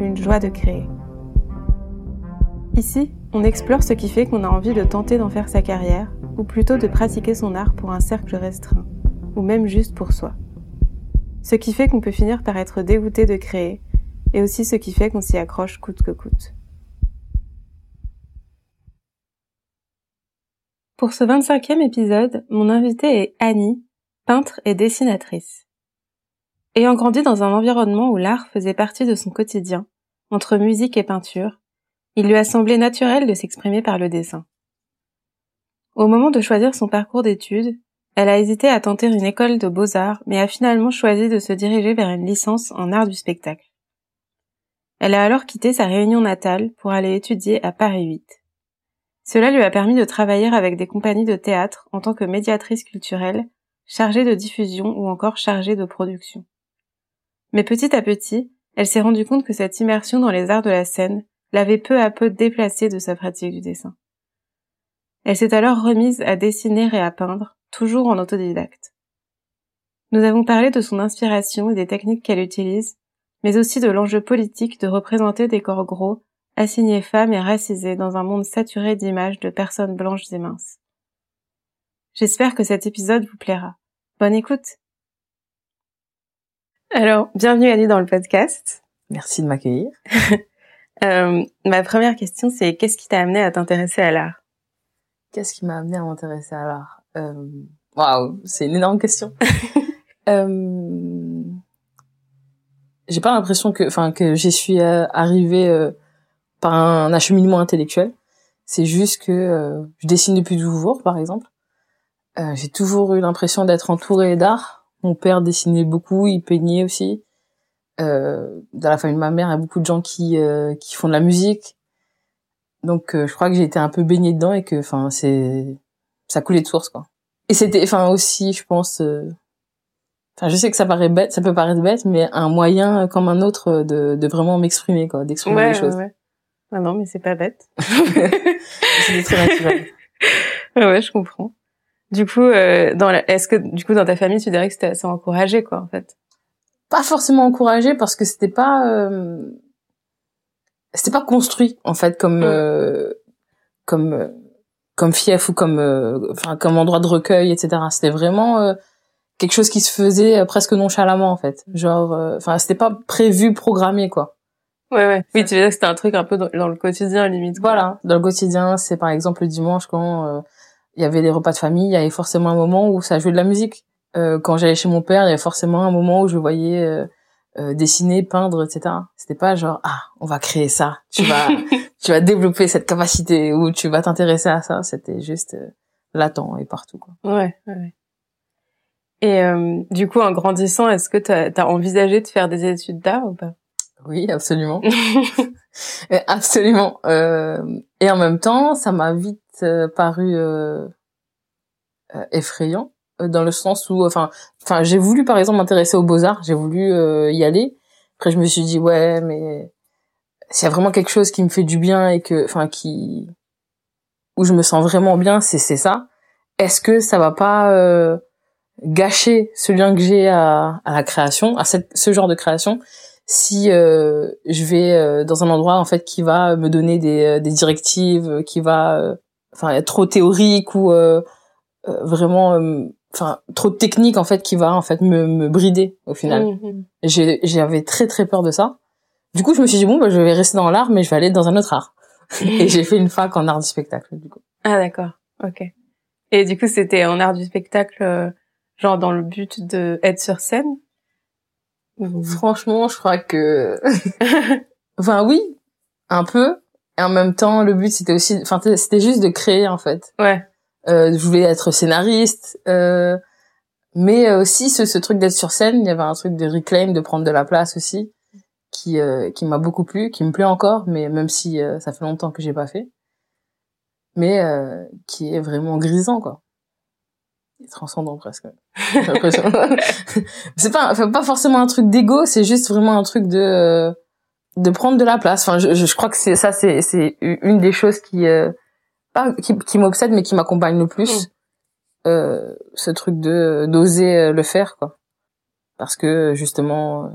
une joie de créer. Ici, on explore ce qui fait qu'on a envie de tenter d'en faire sa carrière, ou plutôt de pratiquer son art pour un cercle restreint, ou même juste pour soi. Ce qui fait qu'on peut finir par être dégoûté de créer, et aussi ce qui fait qu'on s'y accroche coûte que coûte. Pour ce 25e épisode, mon invitée est Annie, peintre et dessinatrice. Ayant grandi dans un environnement où l'art faisait partie de son quotidien, entre musique et peinture, il lui a semblé naturel de s'exprimer par le dessin. Au moment de choisir son parcours d'études, elle a hésité à tenter une école de beaux-arts, mais a finalement choisi de se diriger vers une licence en art du spectacle. Elle a alors quitté sa réunion natale pour aller étudier à Paris 8. Cela lui a permis de travailler avec des compagnies de théâtre en tant que médiatrice culturelle, chargée de diffusion ou encore chargée de production. Mais petit à petit, elle s'est rendue compte que cette immersion dans les arts de la scène l'avait peu à peu déplacée de sa pratique du dessin. Elle s'est alors remise à dessiner et à peindre, toujours en autodidacte. Nous avons parlé de son inspiration et des techniques qu'elle utilise, mais aussi de l'enjeu politique de représenter des corps gros, assignés femmes et racisés dans un monde saturé d'images de personnes blanches et minces. J'espère que cet épisode vous plaira. Bonne écoute. Alors, bienvenue Annie dans le podcast. Merci de m'accueillir. Euh, ma première question, c'est qu'est-ce qui t'a amené à t'intéresser à l'art? Qu'est-ce qui m'a amené à m'intéresser à l'art? Euh, Waouh, c'est une énorme question. euh, j'ai pas l'impression que, enfin, que j'y suis arrivée euh, par un acheminement intellectuel. C'est juste que euh, je dessine depuis toujours, par exemple. j'ai toujours eu l'impression d'être entourée d'art. Mon père dessinait beaucoup, il peignait aussi euh, dans la famille de ma mère, il y a beaucoup de gens qui euh, qui font de la musique. Donc euh, je crois que j'ai été un peu baignée dedans et que enfin c'est ça coulait de source quoi. Et c'était enfin aussi je pense euh, enfin je sais que ça paraît bête, ça peut paraître bête mais un moyen comme un autre de de vraiment m'exprimer quoi, d'exprimer les choses. Ouais. Ah non, mais c'est pas bête. c'était très naturel. ouais, je comprends. Du coup, euh, dans la... est-ce que du coup dans ta famille, tu dirais que c'était assez encouragé, quoi, en fait? Pas forcément encouragé parce que c'était pas euh, c'était pas construit en fait comme mm. euh, comme euh, comme fief ou comme euh, enfin comme endroit de recueil etc c'était vraiment quelque chose qui se faisait presque nonchalamment en fait. Genre enfin c'était pas prévu programmé quoi. Ouais ouais. Oui tu veux dire que c'était un truc un peu dans, dans le quotidien limite voilà. Dans le quotidien c'est par exemple le dimanche quand il y avait les repas de famille il y avait forcément un moment où ça jouait de la musique euh, quand j'allais chez mon père, il y avait forcément un moment où je voyais euh, euh, dessiner, peindre, etc. C'était pas genre ah on va créer ça, tu vas tu vas développer cette capacité ou tu vas t'intéresser à ça. C'était juste latent et partout quoi. Ouais. ouais. Et du coup, en grandissant, est-ce que tu as, envisagé de faire des études d'art ou pas? Oui, absolument. absolument. et en même temps, ça m'a vite paru effrayant euh, dans le sens où enfin enfin j'ai voulu par exemple m'intéresser aux beaux-arts j'ai voulu euh, y aller. Après je me suis dit ouais mais s'il y a vraiment quelque chose qui me fait du bien et que enfin qui où je me sens vraiment bien c'est c'est ça. Est-ce que ça va pas euh, gâcher ce lien que j'ai à, à la création à cette, ce genre de création si euh, je vais dans un endroit en fait qui va me donner des, des directives qui va enfin trop théorique ou vraiment enfin trop de technique en fait qui va en fait me, me brider au final. Mmh. J'avais très très peur de ça. Du coup, je me suis dit bon bah je vais rester dans l'art mais je vais aller dans un autre art. et j'ai fait une fac en art du spectacle du coup. Ah d'accord. OK. Et du coup, c'était en art du spectacle euh, genre dans le but de être sur scène? Franchement, je crois que enfin oui, un peu et en même temps le but c'était aussi enfin c'était juste de créer en fait. Ouais. Euh, je voulais être scénariste, euh, mais aussi ce, ce truc d'être sur scène. Il y avait un truc de reclaim, de prendre de la place aussi, qui euh, qui m'a beaucoup plu, qui me plaît encore, mais même si euh, ça fait longtemps que j'ai pas fait, mais euh, qui est vraiment grisant quoi, et transcendant presque. c'est pas pas forcément un truc d'ego, c'est juste vraiment un truc de euh, de prendre de la place. Enfin, je, je crois que c'est ça, c'est c'est une des choses qui euh, pas qui, qui m'obsède, mais qui m'accompagne le plus. Mm. Euh, ce truc de d'oser euh, le faire quoi parce que justement euh,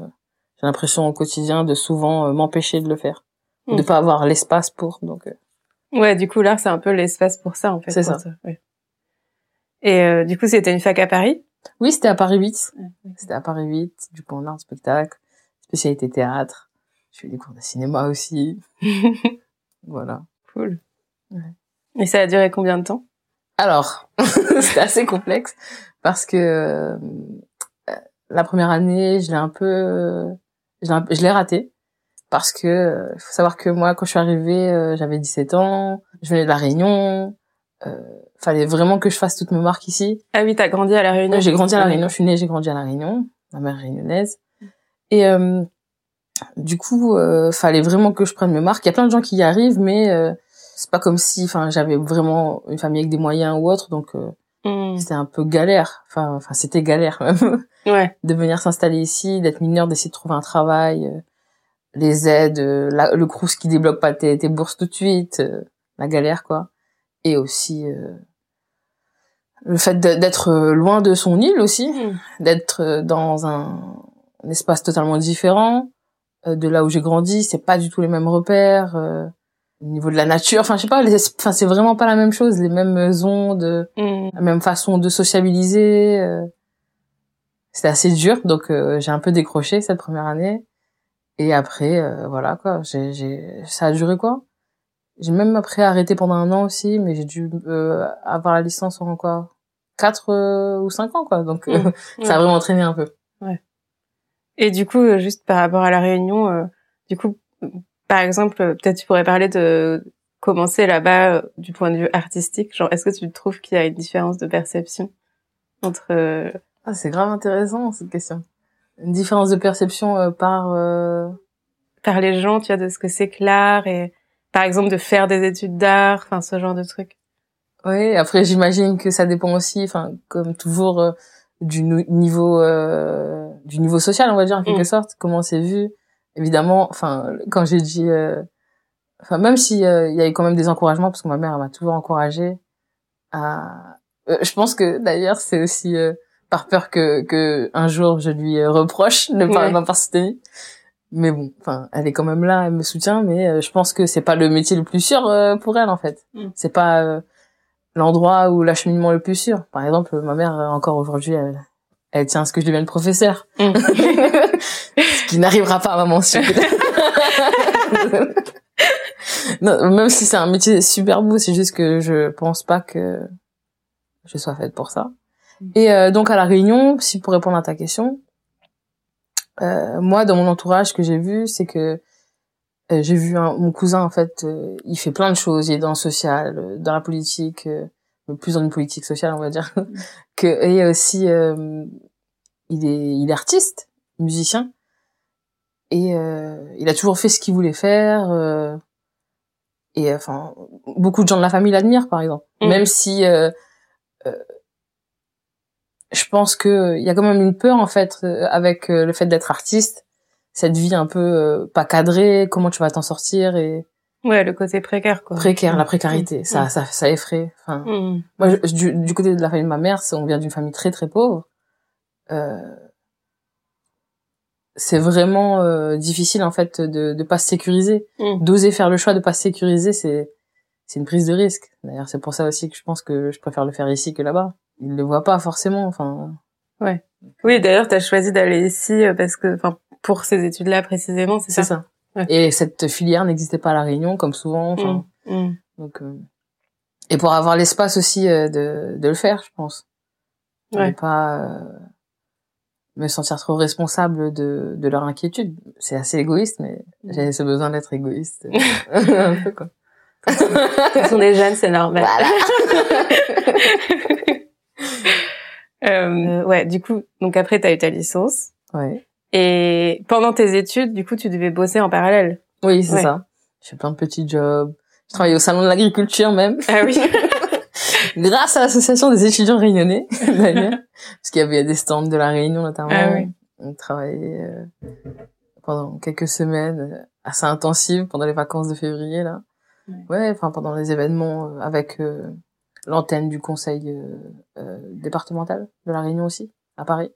j'ai l'impression au quotidien de souvent euh, m'empêcher de le faire Mm. de pas avoir l'espace pour donc euh, Ouais, du coup, l'art, c'est un peu l'espace pour ça, en fait. C'est pour ça. ouais. Et euh, du coup, c'était une fac à Paris? Oui c'était à Paris 8 Ouais, c'était à Paris 8 du coup en art spectacle spécialité théâtre j'ai eu des cours de cinéma aussi voilà Cool. Ouais. Et ça a duré combien de temps? Alors, c'était assez complexe parce que euh, la première année, je l'ai un peu, je l'ai je raté parce que euh, faut savoir que moi, quand je suis arrivée, euh, j'avais 17 ans, je venais de la Réunion, euh, fallait vraiment que je fasse toutes mes marques ici. Ah oui, t'as grandi à La Réunion. J'ai grandi à la Réunion, je suis née, j'ai grandi à la Réunion, ma mère réunionnaise, et euh, du coup, euh, fallait vraiment que je prenne mes marques. Il y a plein de gens qui y arrivent, mais euh, c'est pas comme si, enfin, j'avais vraiment une famille avec des moyens ou autre, donc euh, Mm. c'était un peu galère. Enfin, enfin, c'était galère même Ouais. de venir s'installer ici, d'être mineur, d'essayer de trouver un travail, euh, les aides, euh, la- le crous qui débloque pas tes, tes bourses tout de suite, la galère quoi. Et aussi euh, le fait d'être loin de son île aussi, Mm. d'être dans un, un espace totalement différent de là où j'ai grandi. C'est pas du tout les mêmes repères. euh, au niveau de la nature, enfin je sais pas, les, enfin c'est vraiment pas la même chose, les mêmes ondes, Mm. la même façon de sociabiliser. euh. C'était assez dur, donc euh, j'ai un peu décroché cette première année. Et après, euh, voilà quoi, j'ai, j'ai, ça a duré quoi? J'ai même après arrêté pendant un an aussi, mais j'ai dû euh, avoir la licence en quoi Quatre euh, ou cinq ans quoi, donc euh, Mm. ça a vraiment traîné un peu. Et du coup, euh, juste par rapport à La Réunion, euh, du coup, par exemple, euh, peut-être tu pourrais parler de commencer là-bas euh, du point de vue artistique. Genre, est-ce que tu trouves qu'il y a une différence de perception entre euh, Ah, c'est grave intéressant cette question. Une différence de perception par euh, par les gens, tu vois, de ce que c'est que l'art et par exemple de faire des études d'art, enfin ce genre de trucs. Oui, après j'imagine que ça dépend aussi, enfin comme toujours euh, du niveau euh, du niveau social, on va dire en quelque Mm. sorte, comment c'est vu. Évidemment, enfin quand j'ai dit, euh, enfin même si euh, il y a eu quand même des encouragements parce que ma mère m'a toujours encouragée à. Euh, je pense que d'ailleurs c'est aussi euh, par peur que que un jour je lui reproche de ne pas Ouais. m'avoir soutenu. Mais bon, enfin, elle est quand même là, elle me soutient, mais euh, je pense que c'est pas le métier le plus sûr euh, pour elle en fait. Mm. C'est pas euh, l'endroit ou l'acheminement le plus sûr. Par exemple, ma mère encore aujourd'hui, elle, elle tient à ce que je devienne professeur, Mm. ce qui n'arrivera pas à maman sûr. non, même si c'est un métier super beau, c'est juste que je pense pas que je sois faite pour ça. Et euh, donc à la Réunion, si pour répondre à ta question, euh, moi dans mon entourage ce que j'ai vu, c'est que euh, j'ai vu un- mon cousin en fait, euh, il fait plein de choses, il est dans le social, euh, dans la politique, euh, plus dans une politique sociale on va dire, que et aussi euh, il est il est artiste, musicien et euh, il a toujours fait ce qu'il voulait faire euh, et enfin beaucoup de gens de la famille l'admirent par exemple, Mhm. même si euh, je pense que il y a quand même une peur en fait avec le fait d'être artiste, cette vie un peu pas cadrée, comment tu vas t'en sortir et Ouais, le côté précaire quoi. précaire, la précarité, Mm. ça, ça, ça effraie. Enfin, Mm. moi, je- du, du côté de la famille de ma mère, on vient d'une famille très très pauvre. Euh, c'est vraiment euh, difficile en fait de de pas se sécuriser, Mm. d'oser faire le choix de pas se sécuriser, c'est c'est une prise de risque. D'ailleurs, c'est pour ça aussi que je pense que je préfère le faire ici que là-bas. Ils le voient pas forcément. Enfin, Oui, d'ailleurs, t'as choisi d'aller ici euh, parce que, enfin, pour ces études-là précisément, c'est c'est ça. ça. Ouais. Et cette filière n'existait pas à la Réunion, comme souvent. Enfin, Mm. Mm. Donc, euh, et pour avoir l'espace aussi euh, de, de le faire, je pense. Ouais. Ne pas euh, me sentir trop responsable de, de leur inquiétude. C'est assez égoïste, mais Mm. j'avais ce besoin d'être égoïste. un peu, quoi. Ce sont des jeunes, c'est normal. euh, ouais, du coup, donc après, t'as eu ta licence. Ouais. Et pendant tes études, du coup, tu devais bosser en parallèle. Oui, c'est Ouais. ça. J'ai plein de petits jobs. Je travaillais au salon de l'agriculture même, Ah oui. grâce à l'association des étudiants réunionnais d'ailleurs, parce qu'il y avait des stands de la Réunion notamment. Ah oui. On travaillait euh, pendant quelques semaines euh, assez intensives pendant les vacances de février là. Ouais. Enfin pendant les événements euh, avec euh, l'antenne du conseil euh, euh, départemental de la Réunion aussi à Paris.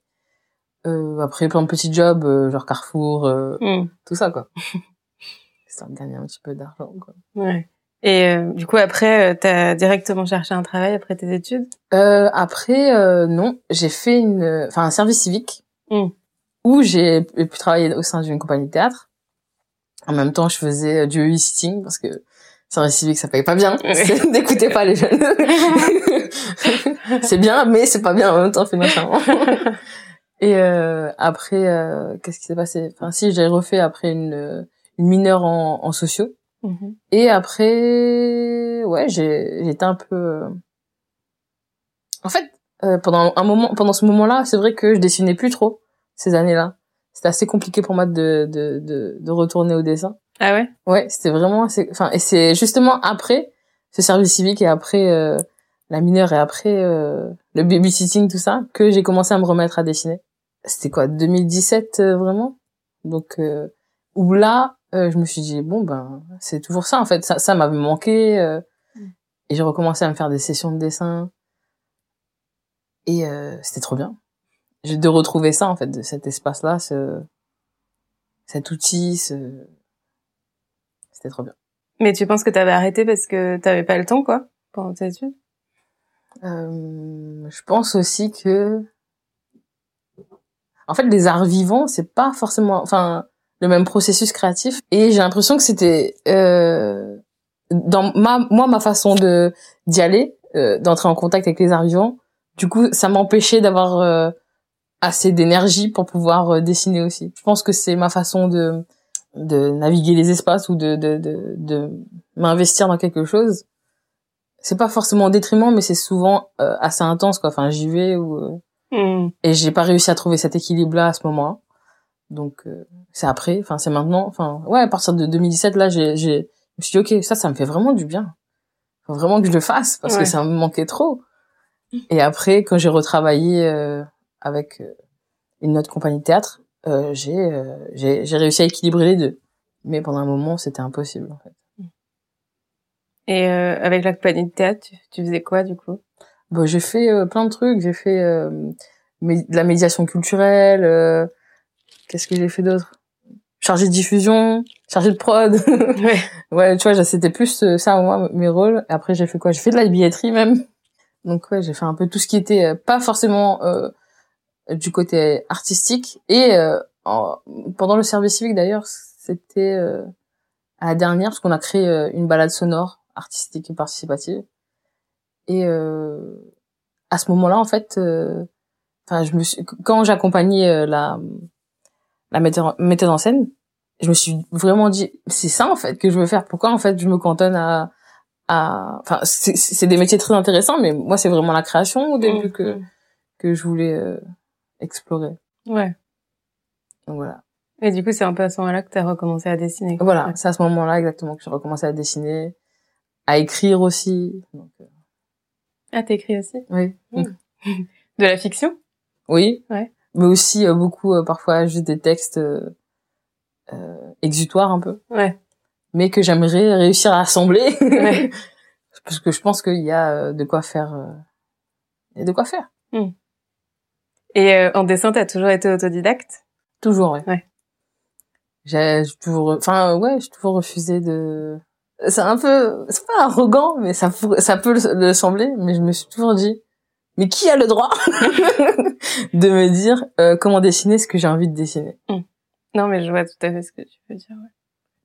Euh, après plein de petits jobs euh, genre Carrefour, euh, Hmm. tout ça quoi. Histoire de gagner un petit peu d'argent quoi. Ouais. Et euh, du coup, après, euh, t'as directement cherché un travail après tes études? Euh, après, euh, non, j'ai fait une, enfin un service civique Mm. où j'ai pu travailler au sein d'une compagnie de théâtre. En même temps, je faisais du babysitting parce que service civique, ça paye pas bien. N'écoutez pas les jeunes. c'est bien, mais c'est pas bien en même temps, c'est machin. Et euh, après, euh, qu'est-ce qui s'est passé? Enfin, si j'ai refait après une, une mineure en, en sociaux. Mhm. Et après, ouais, j'ai, j'étais un peu. En fait, euh, pendant un moment, pendant ce moment-là, c'est vrai que je dessinais plus trop ces années-là. C'était assez compliqué pour moi de de de, de retourner au dessin. Ah ouais? Ouais, c'était vraiment assez. Enfin, et c'est justement après ce service civique et après euh, la mineure et après euh, le babysitting tout ça que j'ai commencé à me remettre à dessiner. C'était quoi? 2017 euh, vraiment? Donc euh, où là euh, je me suis dit bon ben c'est toujours ça en fait ça ça m'avait manqué euh, Mm. et j'ai recommencé à me faire des sessions de dessin et euh, c'était trop bien. J'ai de retrouver ça en fait de cet espace là ce cet outil ce c'était trop bien. Mais tu penses que t'avais arrêté parce que t'avais pas le temps, quoi, pendant tes études? Euh, je pense aussi que, en fait, les arts vivants, c'est pas forcément, enfin, le même processus créatif. Et j'ai l'impression que c'était, euh, dans ma, moi, ma façon de d'y aller, euh, d'entrer en contact avec les arts vivants. Du coup, ça m'empêchait d'avoir euh, assez d'énergie pour pouvoir euh, dessiner aussi. Je pense que c'est ma façon de de naviguer les espaces ou de de de, de m'investir dans quelque chose c'est pas forcément au détriment mais c'est souvent euh, assez intense quoi enfin j'y vais ou euh, Hmm. et j'ai pas réussi à trouver cet équilibre là à ce moment donc euh, c'est après enfin c'est maintenant enfin ouais à partir de 2017 là j'ai j'ai je me suis dit ok ça ça me fait vraiment du bien faut vraiment que je le fasse parce Ouais. que ça me manquait trop et après quand j'ai retravaillé euh, avec euh, une autre compagnie de théâtre euh, j'ai euh, j'ai j'ai réussi à équilibrer les deux mais pendant un moment c'était impossible en fait Et euh, avec la compagnie de théâtre, tu, tu faisais quoi, du coup? Bon, j'ai fait plein de trucs. J'ai fait euh, de la médiation culturelle. Qu'est-ce que j'ai fait d'autre? Chargé de diffusion, chargé de prod. Ouais. ouais, tu vois, c'était plus euh, ça moi mes rôles. Après, j'ai fait quoi? J'ai fait de la billetterie même. Donc ouais, j'ai fait un peu tout ce qui était euh, pas forcément euh, du côté artistique. Et euh, en- pendant le service civique d'ailleurs, c'était euh, à la dernière parce qu'on a créé euh, une balade sonore artistique et participative. Et euh, à ce moment-là, en fait, euh, enfin, je me suis, quand j'accompagnais la la metteur, metteuse en scène, je me suis vraiment dit, c'est ça en fait que je veux faire. Pourquoi en fait je me cantonne à à, enfin, c'est des métiers très intéressants, mais moi c'est vraiment la création au début que que je voulais euh, explorer. Ouais. Donc voilà. Et du coup, c'est un peu à ce moment-là que t'as recommencé à dessiner. Voilà, c'est à ce moment-là exactement que j'ai recommencé à dessiner, à écrire aussi. Donc, euh, Ah, t'écris aussi? Oui. Mm. De la fiction? Oui. Ouais. Mais aussi euh, beaucoup euh, parfois juste des textes euh, euh, exutoires un peu, Ouais. mais que j'aimerais réussir à assembler Ouais. parce que je pense qu'il y a euh, de quoi faire. euh, Il y a de quoi faire. Et euh, en dessin, t'as toujours été autodidacte? Toujours, ouais. Ouais. J'ai toujours, enfin ouais, j'ai toujours refusé de. C'est un peu, c'est pas arrogant, mais ça ça peut le, le sembler, mais je me suis toujours dit, mais qui a le droit de me dire euh, comment dessiner ce que j'ai envie de dessiner? Non, mais je vois tout à fait ce que tu veux dire. ouais.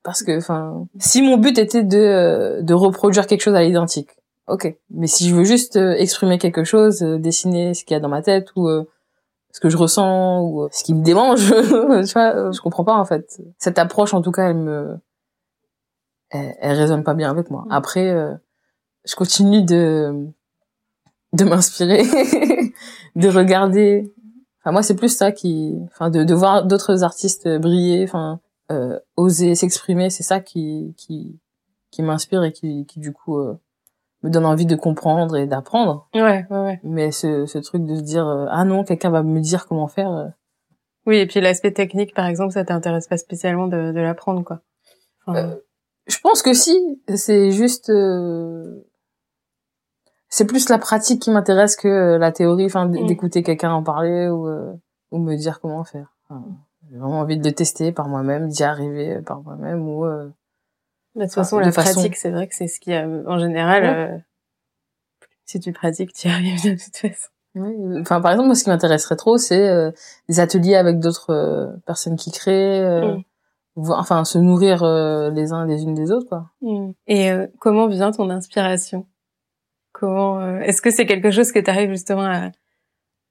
Parce que, enfin, si mon but était de euh, de reproduire quelque chose à l'identique, ok. Mais si je veux juste euh, exprimer quelque chose, euh, dessiner ce qu'il y a dans ma tête ou euh, ce que je ressens ou ce qui me démange, tu vois, je comprends pas en fait. Cette approche, en tout cas, elle me, elle, elle résonne pas bien avec moi. Mm. Après, euh, je continue de de m'inspirer, de regarder Enfin, moi, c'est plus ça qui, enfin, de, de voir d'autres artistes briller, enfin, euh, oser s'exprimer, c'est ça qui, qui, qui m'inspire et qui, qui du coup euh, me donne envie de comprendre et d'apprendre. Ouais, ouais, ouais. Mais ce, ce truc de se dire, euh, ah non, quelqu'un va me dire comment faire. euh, Oui, et puis l'aspect technique, par exemple, ça t'intéresse pas spécialement de, de l'apprendre, quoi. Enfin, Euh, Je pense que si, c'est juste, euh, c'est plus la pratique qui m'intéresse que euh, la théorie, enfin, Mm. d'écouter quelqu'un en parler ou, euh, ou me dire comment faire. Enfin, j'ai vraiment envie de le tester par moi-même, d'y arriver euh, par moi-même ou, euh, de toute façon, la façon- pratique, c'est vrai que c'est ce qui, euh, en général, Ouais. euh, si tu pratiques, tu y arrives de toute façon. Oui, Enfin, par exemple, moi, ce qui m'intéresserait trop, c'est euh, des ateliers avec d'autres personnes qui créent, euh, Mm. enfin, se nourrir euh, les uns les unes des autres, quoi. Et euh, comment vient ton inspiration? Comment euh, Est-ce que c'est quelque chose que tu arrives justement à,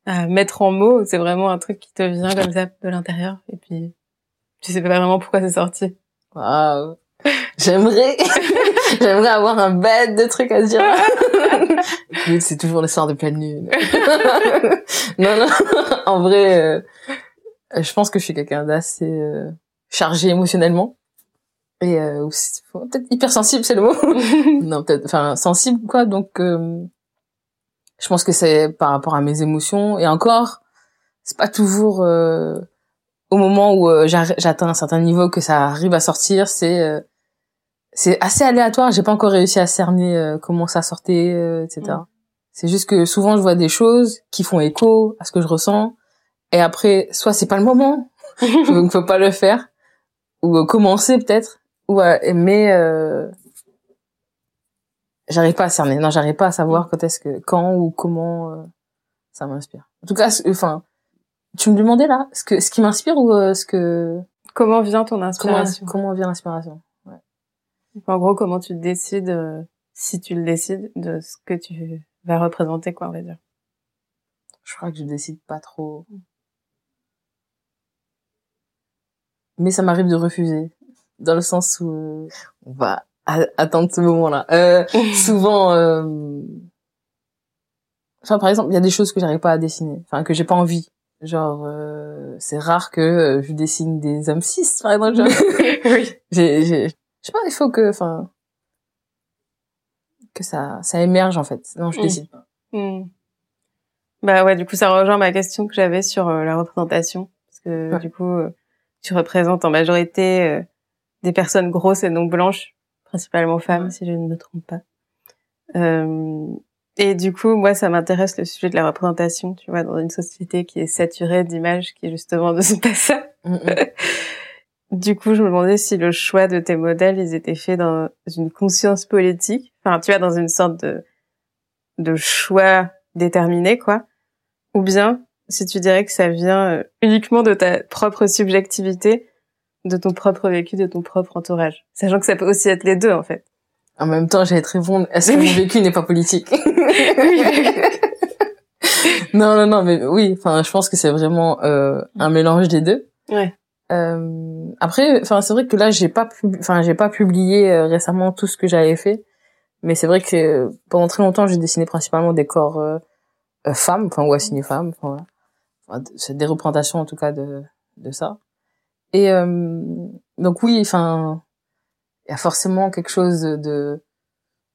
à mettre en mots C'est vraiment un truc qui te vient comme ça de l'intérieur et puis tu sais pas vraiment pourquoi c'est sorti? Waouh. J'aimerais, j'aimerais avoir un bête de trucs à dire. C'est toujours le soir de pleine lune. non, non. En vrai, euh, je pense que je suis quelqu'un d'assez euh, chargé émotionnellement. Et euh, peut-être hypersensible, c'est le mot. non, peut-être, enfin, sensible, quoi. Donc, euh, je pense que c'est par rapport à mes émotions. Et encore, c'est pas toujours euh, au moment où euh, j'atteins un certain niveau que ça arrive à sortir. C'est euh, c'est assez aléatoire. J'ai pas encore réussi à cerner euh, comment ça sortait, euh, etc. Mm. C'est juste que souvent je vois des choses qui font écho à ce que je ressens. Et après, soit c'est pas le moment, donc faut pas le faire, ou commencer peut-être, ou euh, mais euh, j'arrive pas à cerner. Non, j'arrive pas à savoir quand est-ce que, quand ou comment euh, ça m'inspire. En tout cas, enfin, tu me demandais là, ce que, ce qui m'inspire ou euh, ce que, comment vient ton inspiration? Comment vient l'inspiration? En gros, comment tu décides, euh, si tu le décides, de ce que tu vas représenter, quoi, on va dire? Je crois que je décide pas trop. Mais ça m'arrive de refuser, dans le sens où on va attendre ce moment-là. Euh, souvent, euh... enfin par exemple, il y a des choses que j'arrive pas à dessiner, enfin que j'ai pas envie. Genre, euh, c'est rare que euh, je dessine des hommes cis, par exemple. genre. oui. j'ai, j'ai, je sais pas, il faut que, enfin, que ça, ça émerge en fait. Non, je Mm. décide pas. Hmm. Bah ouais, du coup, ça rejoint ma question que j'avais sur euh, la représentation. Parce que Ouais. du coup, euh, tu représentes en majorité des personnes grosses et non blanches, principalement femmes, si je ne me trompe pas. Euh, et du coup, moi, ça m'intéresse le sujet de la représentation, tu vois, dans une société qui est saturée d'images qui justement ne sont pas ça. Mm, mm. Du coup, je me demandais si le choix de tes modèles, ils étaient faits dans une conscience politique, enfin, tu vois, dans une sorte de, de choix déterminé, quoi. Ou bien, si tu dirais que ça vient euh, uniquement de ta propre subjectivité, de ton propre vécu, de ton propre entourage. Sachant que ça peut aussi être les deux, en fait. En même temps, j'allais te répondre, est-ce que Oui. mon vécu n'est pas politique? Non, non, non, mais oui, enfin, je pense que c'est vraiment euh, un mélange des deux. Ouais. Euh, après, enfin, c'est vrai que là, j'ai pas, enfin, j'ai pas publié euh, récemment tout ce que j'avais fait, mais c'est vrai que pendant très longtemps, j'ai dessiné principalement des corps euh, euh, femmes, enfin, ou assignées femmes, voilà. Enfin, des représentations en tout cas de de ça. Et euh, donc oui, enfin, il y a forcément quelque chose de,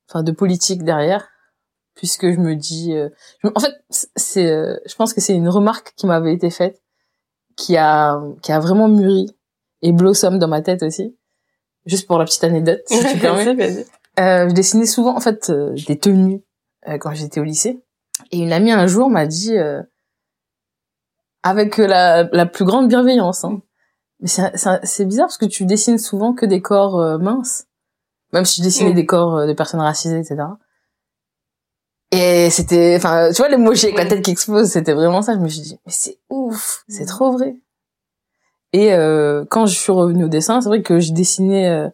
enfin, de politique derrière, puisque je me dis, euh, je- en fait, c'est, euh, je pense que c'est une remarque qui m'avait été faite, qui a, qui a vraiment mûri et blossom dans ma tête aussi. Juste pour la petite anecdote, si tu permets. Euh, je dessinais souvent en fait euh, des tenues euh, quand j'étais au lycée. Et une amie un jour m'a dit, euh, avec la, la plus grande bienveillance, hein, mais c'est bizarre parce que tu dessines souvent que des corps euh, minces, même si je dessinais Mm. des corps euh, de personnes racisées, etc. Et c'était, enfin, tu vois l'emoji avec la tête qui explose, c'était vraiment ça. Je me suis dit, mais c'est ouf, c'est Mm. trop vrai. Et euh, quand je suis revenue au dessin, c'est vrai que je dessinais euh,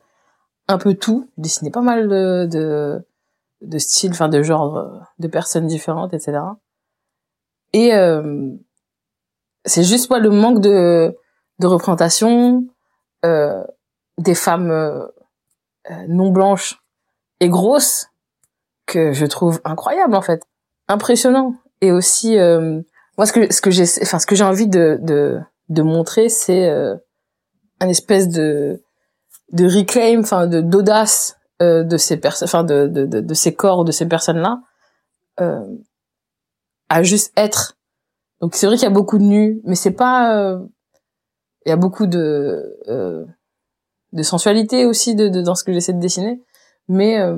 un peu tout. Je dessinais pas mal de, de, de styles, enfin de genres, de personnes différentes, etc. Et euh, c'est juste moi le manque de, de représentation euh, des femmes euh, euh, non blanches et grosses que je trouve incroyable en fait, impressionnant. Et aussi, euh, moi ce que ce que j'ai enfin ce que j'ai envie de de de montrer c'est euh, un espèce de de reclaim enfin de d'audace euh, de ces personnes enfin de, de de de ces corps de ces personnes là à juste être donc c'est vrai qu'il y a beaucoup de nus mais c'est pas il y a beaucoup de euh, de sensualité aussi de, de dans ce que j'essaie de dessiner. Mais euh,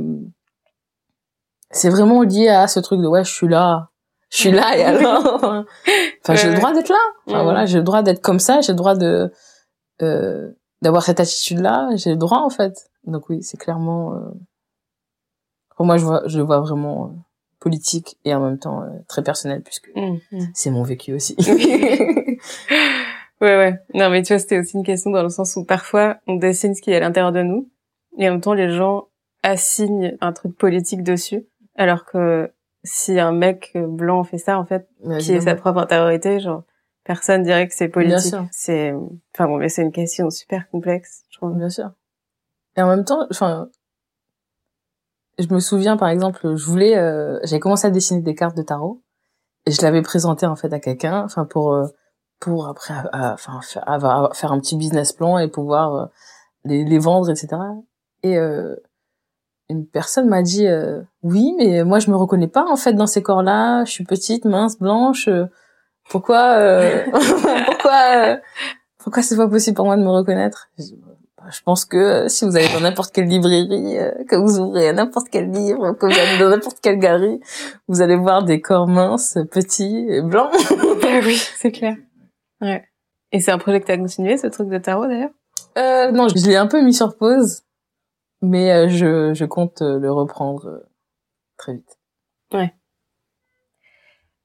c'est vraiment lié à ce truc de ouais je suis là je suis là et alors enfin j'ai le droit d'être là. Enfin voilà j'ai le droit d'être comme ça j'ai le droit de euh, d'avoir cette attitude là j'ai le droit en fait. Donc oui c'est clairement euh, pour moi je vois je le vois vraiment euh, politique et en même temps euh, très personnel puisque Mm, mm. c'est mon vécu aussi Ouais, ouais. Non, mais tu vois, c'était aussi une question dans le sens où parfois, on dessine ce qui est à l'intérieur de nous, et en même temps, les gens assignent un truc politique dessus, alors que si un mec blanc fait ça, en fait, Mais qui est sa propre intériorité, genre, personne dirait que c'est politique. C'est, enfin bon, mais c'est une question super complexe, je trouve. Bien sûr. Et en même temps, enfin, je me souviens par exemple, je voulais, euh, j'avais commencé à dessiner des cartes de tarot et je l'avais présenté en fait à quelqu'un, enfin pour euh, pour après, enfin faire, avoir- faire un petit business plan et pouvoir euh, les, les vendre, etc. Et euh, une personne m'a dit euh, oui, mais moi je me reconnais pas en fait dans ces corps-là. Je suis petite, mince, blanche. euh, pourquoi euh, pourquoi euh, pourquoi c'est pas possible pour moi de me reconnaître? Bah, Je pense que si vous allez dans n'importe quelle librairie, que vous ouvrez n'importe quel livre, que vous allez dans n'importe quelle galerie, vous allez voir des corps minces, petits et blancs. Ah oui, c'est clair. Ouais. Et c'est un projet que t'as continué, ce truc de tarot, d'ailleurs? Euh, non, je l'ai un peu mis sur pause, mais euh, je, je compte euh, le reprendre euh, très vite.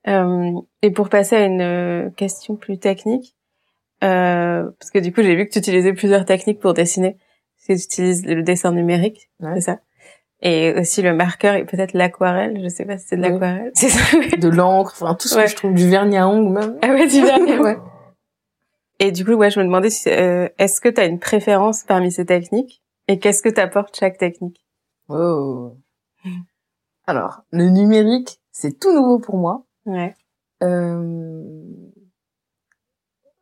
Euh, et pour passer à une question plus technique, euh, parce que du coup j'ai vu que tu utilisais plusieurs techniques pour dessiner. Parce que tu utilises le dessin numérique, Ouais. c'est ça? Et aussi le marqueur et peut-être l'aquarelle, je sais pas si c'est de Oui. l'aquarelle. C'est ça De l'encre, enfin tout ce Ouais. que je trouve du vernis à ongles même. Ah ouais, du vernis, ouais. Et du coup, ouais, je me demandais si, euh, est-ce que tu as une préférence parmi ces techniques et qu'est-ce que t'apporte chaque technique? Oh. Alors, le numérique, c'est tout nouveau pour moi. Ouais. Euh...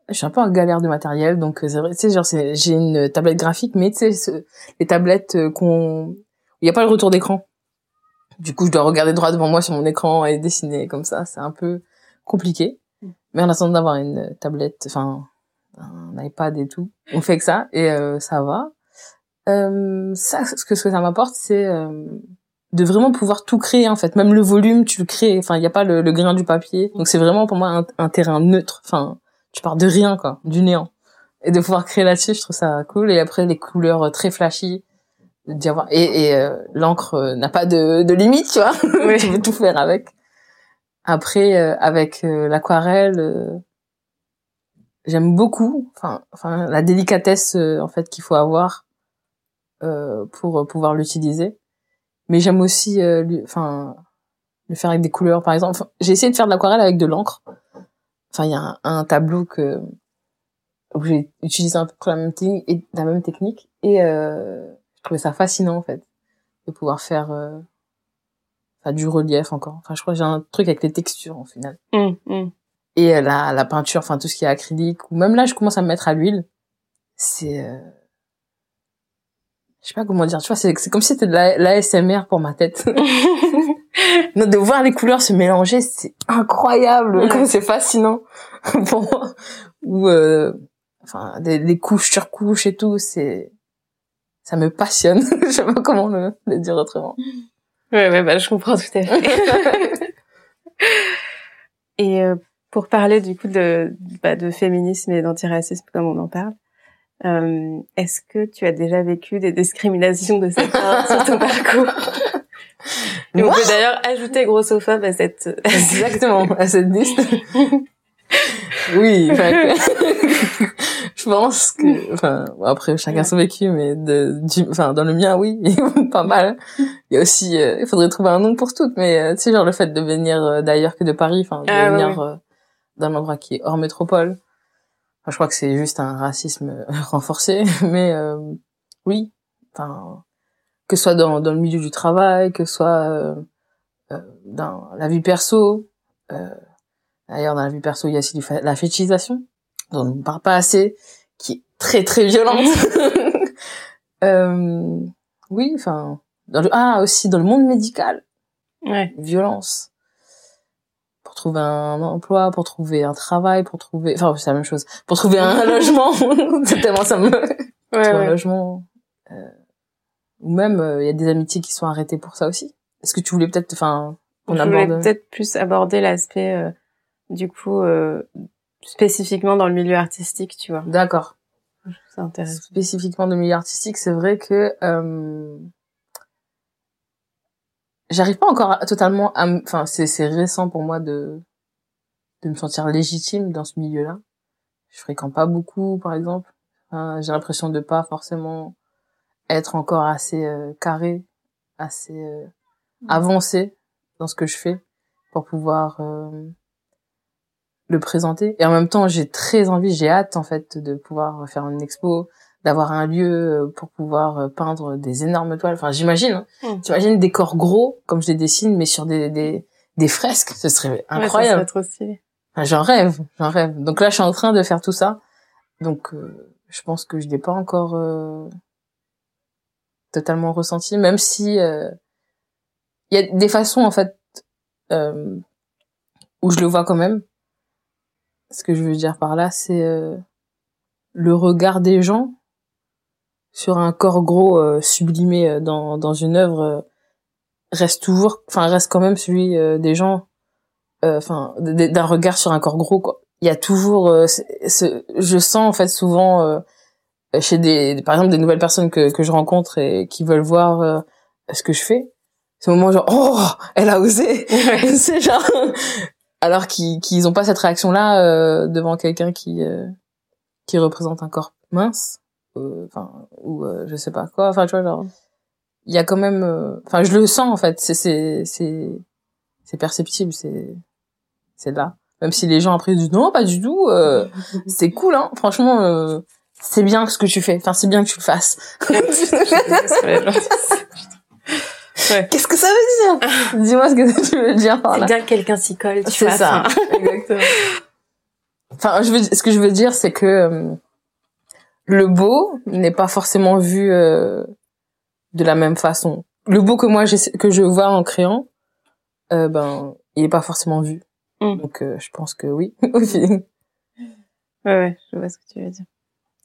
Je suis un peu en galère de matériel, donc euh, c'est vrai, tu sais, genre, j'ai une tablette graphique, mais tu sais, ce- les tablettes euh, qu'on, il n'y a pas le retour d'écran. Du coup, je dois regarder droit devant moi sur mon écran et dessiner comme ça, c'est un peu compliqué. Mais en attendant d'avoir une tablette, enfin, un iPad et tout, on fait que ça et euh, ça va. Euh, ça, ce que, ce que ça m'apporte, c'est euh, de vraiment pouvoir tout créer en fait. Même le volume, tu le crées. Enfin, il n'y a pas le, le grain du papier. Donc c'est vraiment pour moi un, un terrain neutre. Enfin, tu pars de rien quoi, du néant. Et de pouvoir créer là-dessus, je trouve ça cool. Et après les couleurs euh, très flashy, d'y avoir et, et euh, l'encre euh, n'a pas de, de limite, tu vois. Oui. tu peux tout faire avec. Après, euh, avec l'aquarelle, euh, j'aime beaucoup. Enfin, la délicatesse euh, en fait qu'il faut avoir euh, pour euh, pouvoir l'utiliser. Mais j'aime aussi, euh, enfin, le faire avec des couleurs, par exemple. J'ai essayé de faire de l'aquarelle avec de l'encre. Enfin, il y a un, tableau que où j'ai utilisé un peu la même technique et la euh, je trouvais ça fascinant en fait de pouvoir faire enfin, du relief encore. Enfin, je crois que j'ai un truc avec les textures en final. Hum, hum. Et euh, la, la peinture, enfin tout ce qui est acrylique, ou même là, je commence à me mettre à l'huile. C'est, euh... je sais pas comment dire. Tu vois, c'est c'est comme si c'était de la, l'ASMR pour ma tête. Non, de voir les couleurs se mélanger, c'est incroyable, Ouais. comme c'est fascinant pour moi. Ou euh, enfin des, des couches sur couches et tout, c'est ça me passionne. je sais pas comment le, le dire autrement. Ouais, ouais, bah, je comprends tout à fait. et euh, pour parler du coup de, bah, de féminisme et d'antiracisme comme on en parle, euh, est-ce que tu as déjà vécu des discriminations de cette part sur ton parcours? Et on peut d'ailleurs ajouter grossophobe à cette... Exactement, à cette liste. oui, je pense que, enfin, bon, après chacun son vécu, mais de, du, enfin, dans le mien, oui, pas mal. Il y a aussi, euh, il faudrait trouver un nom pour toutes, mais euh, tu sais, genre le fait de venir euh, d'ailleurs que de Paris, enfin, de Ah, ouais, venir euh, d'un endroit qui est hors métropole. Enfin, je crois que c'est juste un racisme euh, renforcé, mais euh, oui, enfin, que ce soit dans, dans le milieu du travail, que ce soit euh, euh, dans la vie perso, euh, D'ailleurs, dans la vie perso, il y a aussi la fétichisation, dont on ne parle pas assez, qui est très très violente. euh, oui, enfin, ah aussi dans le monde médical, ouais. violence pour trouver un emploi, pour trouver un travail, pour trouver, enfin c'est la même chose, pour trouver un logement. c'est tellement ça me, ouais, un logement. Euh... Ou même euh, il y a des amitiés qui sont arrêtées pour ça aussi. Est-ce que tu voulais peut-être, enfin, on voulais peut-être plus aborder l'aspect euh, du coup euh, spécifiquement dans le milieu artistique, tu vois. D'accord. Intéresse. Spécifiquement dans le milieu artistique, c'est vrai que euh, j'arrive pas encore totalement à, enfin, c'est c'est récent pour moi de de me sentir légitime dans ce milieu-là. Je fréquente pas beaucoup, par exemple. j'ai l'impression de pas forcément être encore assez euh, carré, assez euh, avancé dans ce que je fais pour pouvoir euh, le présenter. Et en même temps, j'ai très envie, j'ai hâte en fait de pouvoir faire une expo, d'avoir un lieu euh, pour pouvoir euh, peindre des énormes toiles. Enfin, j'imagine. Hein. Mm. T'imagines des corps gros comme je les dessine, mais sur des des, des fresques, ce serait incroyable. Ouais, ça serait trop stylé. Enfin, j'en rêve, j'en rêve. Donc là, je suis en train de faire tout ça. Donc, euh, je pense que je n'ai pas encore totalement ressenti, même si il y a des façons en fait euh, où je le vois quand même. Ce que je veux dire par là, c'est euh, le regard des gens sur un corps gros euh, sublimé euh, dans dans une œuvre euh, reste toujours, enfin reste quand même celui des gens, enfin d'un regard sur un corps gros quoi. Il y a toujours, ce, je sens en fait souvent chez des, par exemple des nouvelles personnes que que je rencontre et qui veulent voir ce que je fais ce moment genre oh elle a osé c'est genre alors qu'ils qu'ils ont pas cette réaction là euh, devant quelqu'un qui euh, qui représente un corps mince euh, enfin ou je sais pas quoi. Enfin tu vois genre il y a quand même enfin je le sens en fait. C'est c'est c'est c'est perceptible c'est c'est là. Même si les gens après disent non pas du tout c'est cool hein. Franchement c'est bien ce que tu fais. Enfin c'est bien que tu le fasses. Qu'est-ce que ça veut dire? Dis-moi ce que tu veux dire C'est bien que quelqu'un s'y colle, tu C'est ça, exactement. Enfin, je veux, ce que je veux dire, c'est que euh, le beau n'est pas forcément vu euh, de la même façon. Le beau que moi que je vois en créant, euh, ben, il est pas forcément vu. Mm. Donc, euh, je pense que oui. ouais, ouais, je vois ce que tu veux dire.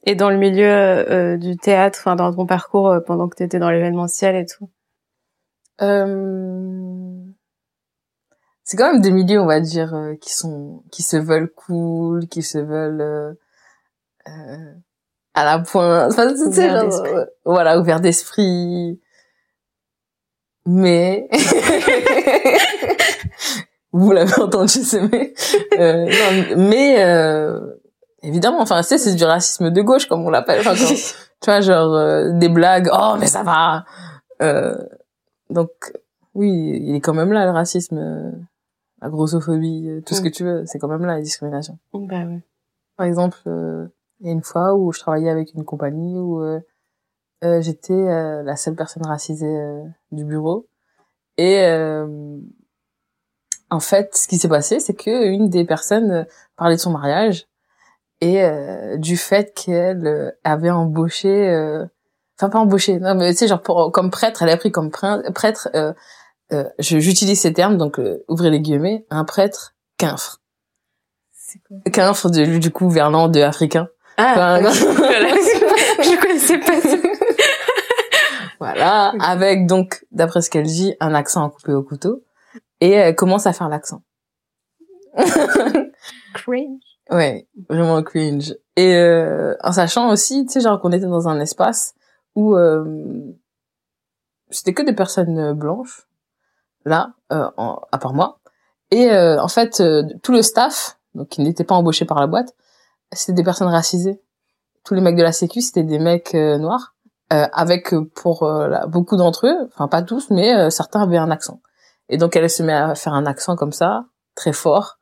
Et dans le milieu euh, du théâtre, enfin dans ton parcours pendant que tu étais dans l'événementiel et tout, euh... C'est quand même des milieux, on va dire, euh, qui sont, qui se veulent cool, qui se veulent euh, euh à la pointe. Enfin, tu sais, genre, euh, voilà, ouvert d'esprit. Mais vous l'avez entendu, c'est mais. mais évidemment, enfin, tu sais, c'est du racisme de gauche, comme on l'appelle. Enfin, tu vois, genre des blagues. Oh, mais ça va. Euh, donc, oui, il est quand même là, le racisme, euh, la grossophobie, euh, tout ce mm. que tu veux. C'est quand même là, la discrimination. Bah ouais. Par exemple, euh, il y a une fois où je travaillais avec une compagnie où j'étais la seule personne racisée du bureau. Et en fait, ce qui s'est passé, c'est que une des personnes parlait de son mariage et du fait qu'elle avait embauché enfin pas embauché non mais tu sais genre pour, comme prêtre elle a pris comme prêtre euh, euh, j'utilise ces termes donc euh, ouvrez les guillemets un prêtre quinfre quinfre de, du coup verlan de africain ah enfin, je connaissais pas ça. Voilà avec donc d'après ce qu'elle dit un accent coupé au couteau. Et elle commence à faire l'accent. Cringe. Ouais vraiment cringe. Et euh, en sachant aussi tu sais genre qu'on était dans un espace où euh, c'était que des personnes euh, blanches là euh, à part moi. Et en fait tout le staff donc qui n'était pas embauché par la boîte c'était des personnes racisées. Tous les mecs de la sécu c'était des mecs noirs. Avec pour beaucoup d'entre eux enfin pas tous mais certains avaient un accent. Et donc elle se met à faire un accent comme ça très fort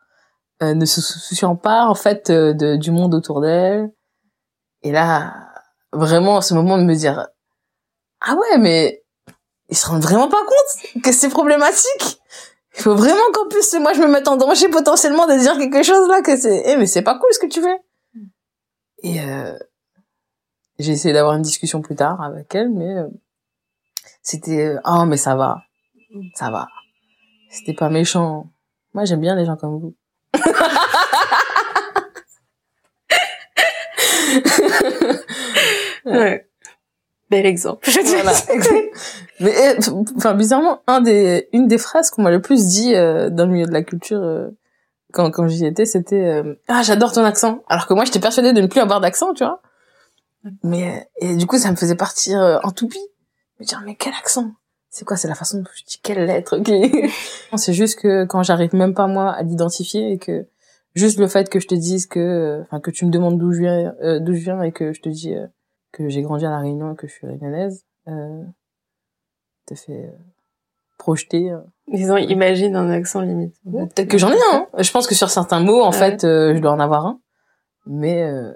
ne se souciant pas en fait de, du monde autour d'elle. Et là vraiment à ce moment de me dire ah ouais mais ils se rendent vraiment pas compte que c'est problématique. Il faut vraiment qu'en plus moi je me mette en danger potentiellement de dire quelque chose là que c'est eh mais c'est pas cool ce que tu fais et euh, j'ai essayé d'avoir une discussion plus tard avec elle mais euh, c'était oh mais ça va ça va c'était pas méchant moi j'aime bien les gens comme vous ouais. Bel exemple. Voilà. Mais eh, enfin bizarrement, un des une des phrases qu'on m'a le plus dit euh, dans le milieu de la culture euh, quand quand j'y étais, c'était euh, ah j'adore ton accent. Alors que moi j'étais persuadée de ne plus avoir d'accent, tu vois. Mais et du coup ça me faisait partir en toupie. Me dire mais quel accent? C'est quoi? C'est la façon dont je dis quelle lettre? Okay. C'est juste que quand j'arrive même pas moi à l'identifier et que juste le fait que je te dise que enfin que tu me demandes d'où je viens d'où je viens et que je te dis que j'ai grandi à La Réunion et que je suis réunionnaise, euh, te fait euh, projeter. Euh. Disons, imagine un accent limite. Peut-être que j'en ai un. Hein. Je pense que sur certains mots, en fait, euh, je dois en avoir un. Mais euh,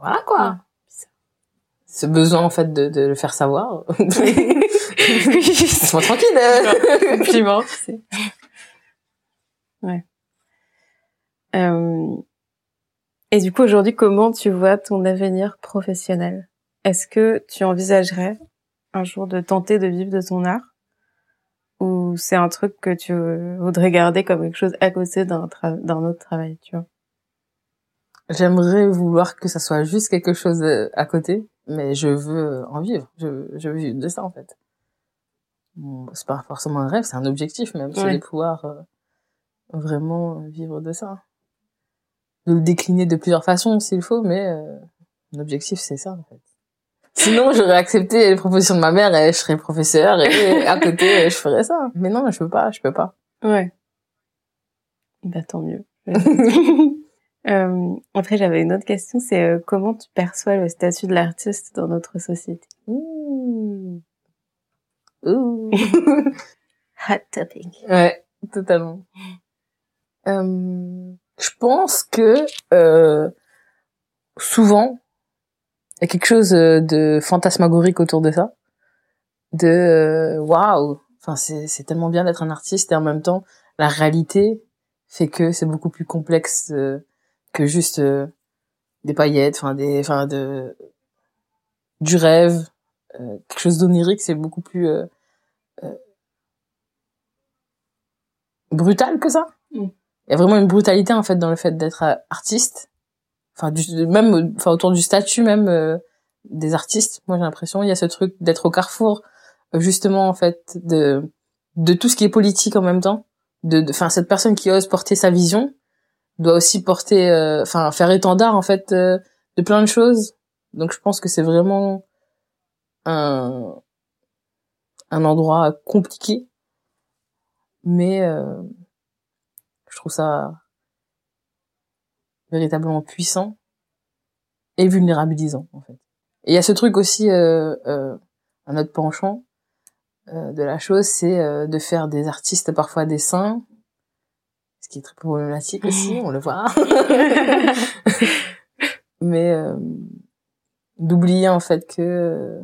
voilà quoi. Ce besoin en fait de, de le faire savoir. Laisse-moi tranquille. Compliment, sais. Ouais. Euh, et du coup, aujourd'hui, comment tu vois ton avenir professionnel? Est-ce que tu envisagerais un jour de tenter de vivre de ton art? Ou c'est un truc que tu voudrais garder comme quelque chose à côté d'un d'un autre travail, tu vois? J'aimerais vouloir que ça soit juste quelque chose euh, à côté, mais je veux en vivre. Je, je veux vivre de ça, en fait. Bon, c'est pas forcément un rêve, c'est un objectif même, c'est de pouvoir euh, vraiment vivre de ça de le décliner de plusieurs façons s'il faut, mais euh, l'objectif c'est ça en fait. Sinon, j'aurais accepté les propositions de ma mère et je serais professeur et à côté je ferais ça. Mais non, je peux pas, je peux pas. Ouais. Bah tant mieux. euh, après, j'avais une autre question, c'est euh, comment tu perçois le statut de l'artiste dans notre société? Ouh. Ouh. Hot topic. Ouais, totalement. Euh, je pense que euh, souvent y a quelque chose euh, de fantasmagorique autour de ça. De euh, waouh. Enfin c'est c'est tellement bien d'être un artiste et en même temps la réalité fait que c'est beaucoup plus complexe euh, que juste des paillettes enfin des enfin de du rêve. Quelque chose d'onirique c'est beaucoup plus brutal que ça. Mm. Il y a vraiment une brutalité en fait dans le fait d'être euh, artiste enfin du, même enfin autour du statut même euh, des artistes moi j'ai l'impression il y a ce truc d'être au carrefour euh, justement en fait de de tout ce qui est politique en même temps de enfin cette personne qui ose porter sa vision doit aussi porter enfin faire étendard en fait de plein de choses. Donc je pense que c'est vraiment un un endroit compliqué. Mais je trouve ça véritablement puissant et vulnérabilisant en fait. Et il y a ce truc aussi, euh, euh, un autre penchant euh, de la chose, c'est euh, de faire des artistes parfois des saints, ce qui est très problématique aussi, on le voit. Mais euh, d'oublier en fait que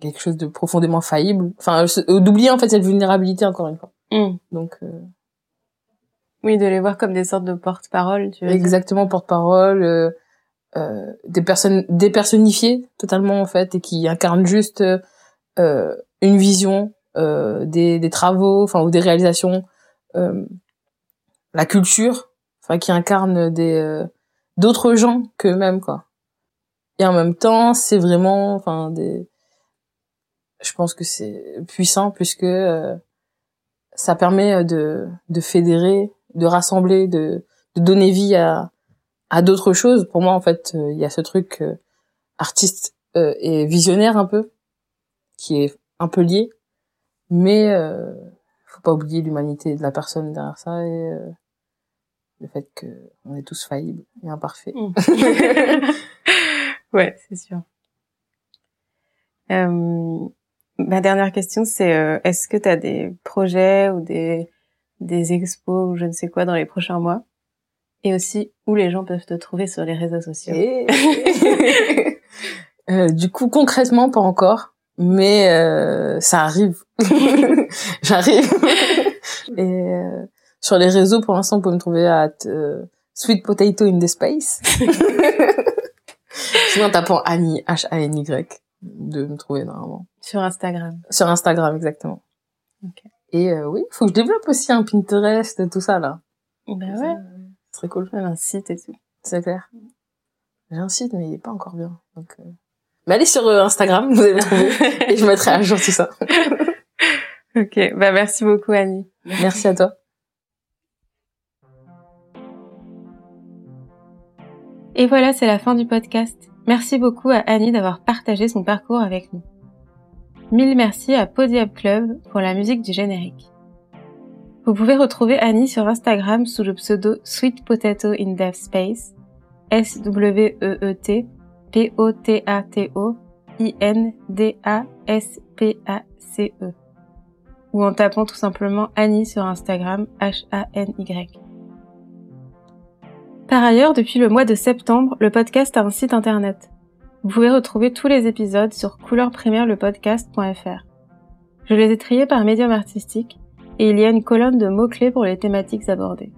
quelque chose de profondément faillible, enfin d'oublier en fait cette vulnérabilité encore une fois. Mm. Donc euh... oui, de les voir comme des sortes de porte-parole. Exactement, porte-parole, euh, euh, des personnes dépersonnifiées totalement en fait et qui incarnent juste euh, une vision euh, des, des travaux, enfin ou des réalisations, euh, la culture, enfin qui incarnent des d'autres gens qu'eux-mêmes quoi. Et en même temps, c'est vraiment, enfin des, je pense que c'est puissant puisque ça permet euh, de, de fédérer, de rassembler, de, de donner vie à, à d'autres choses. Pour moi, en fait, euh, il y a ce truc euh, artiste et visionnaire un peu, qui est un peu lié, mais euh, faut pas oublier l'humanité de la personne derrière ça et le fait que on est tous faillibles et imparfaits. Mm. ouais, c'est sûr. Euh, Ma dernière question, c'est euh, est-ce que tu as des projets ou des, des expos ou je ne sais quoi dans les prochains mois Et aussi, où les gens peuvent te trouver sur les réseaux sociaux euh, Du coup, concrètement, pas encore. mais euh, ça arrive. J'arrive. Et euh, sur les réseaux, pour l'instant, vous pouvez me trouver à euh, Sweet Potato in the Space. Sinon, en tapant Annie, H-A-N-Y, de me trouver normalement. Sur Instagram. Sur Instagram, exactement. Ok. Et euh, oui, faut que je développe aussi un Pinterest et tout ça, là. Ben ouais. Ce serait cool. Un site et tout. C'est clair. J'ai un site, mais il est pas encore bien. Donc, euh... Mais allez sur euh, Instagram, vous allez me trouver, et je mettrai à jour tout ça. ok, bah merci beaucoup Annie. Merci à toi. Et voilà, c'est la fin du podcast. Merci beaucoup à Annie d'avoir partagé son parcours avec nous. Mille merci à Podium Club pour la musique du générique. Vous pouvez retrouver Annie sur Instagram sous le pseudo Sweet Potato in Dev Space, S-W-E-E-T, P-O-T-A-T-O, I-N-D-A-S-P-A-C-E. Ou en tapant tout simplement Annie sur Instagram, H-A-N-Y. Par ailleurs, depuis le mois de septembre, le podcast a un site internet. Vous pouvez retrouver tous les épisodes sur couleurs-primaire-le-podcast.fr. Je les ai triés par médium artistique et il y a une colonne de mots-clés pour les thématiques abordées.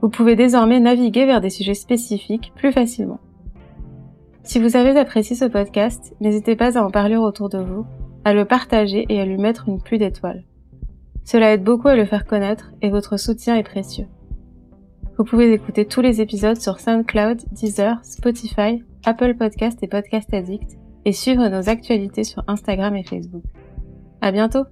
Vous pouvez désormais naviguer vers des sujets spécifiques plus facilement. Si vous avez apprécié ce podcast, n'hésitez pas à en parler autour de vous, à le partager et à lui mettre une pluie d'étoiles. Cela aide beaucoup à le faire connaître et votre soutien est précieux. Vous pouvez écouter tous les épisodes sur SoundCloud, Deezer, Spotify, Apple Podcast et Podcast Addict et suivre nos actualités sur Instagram et Facebook. À bientôt!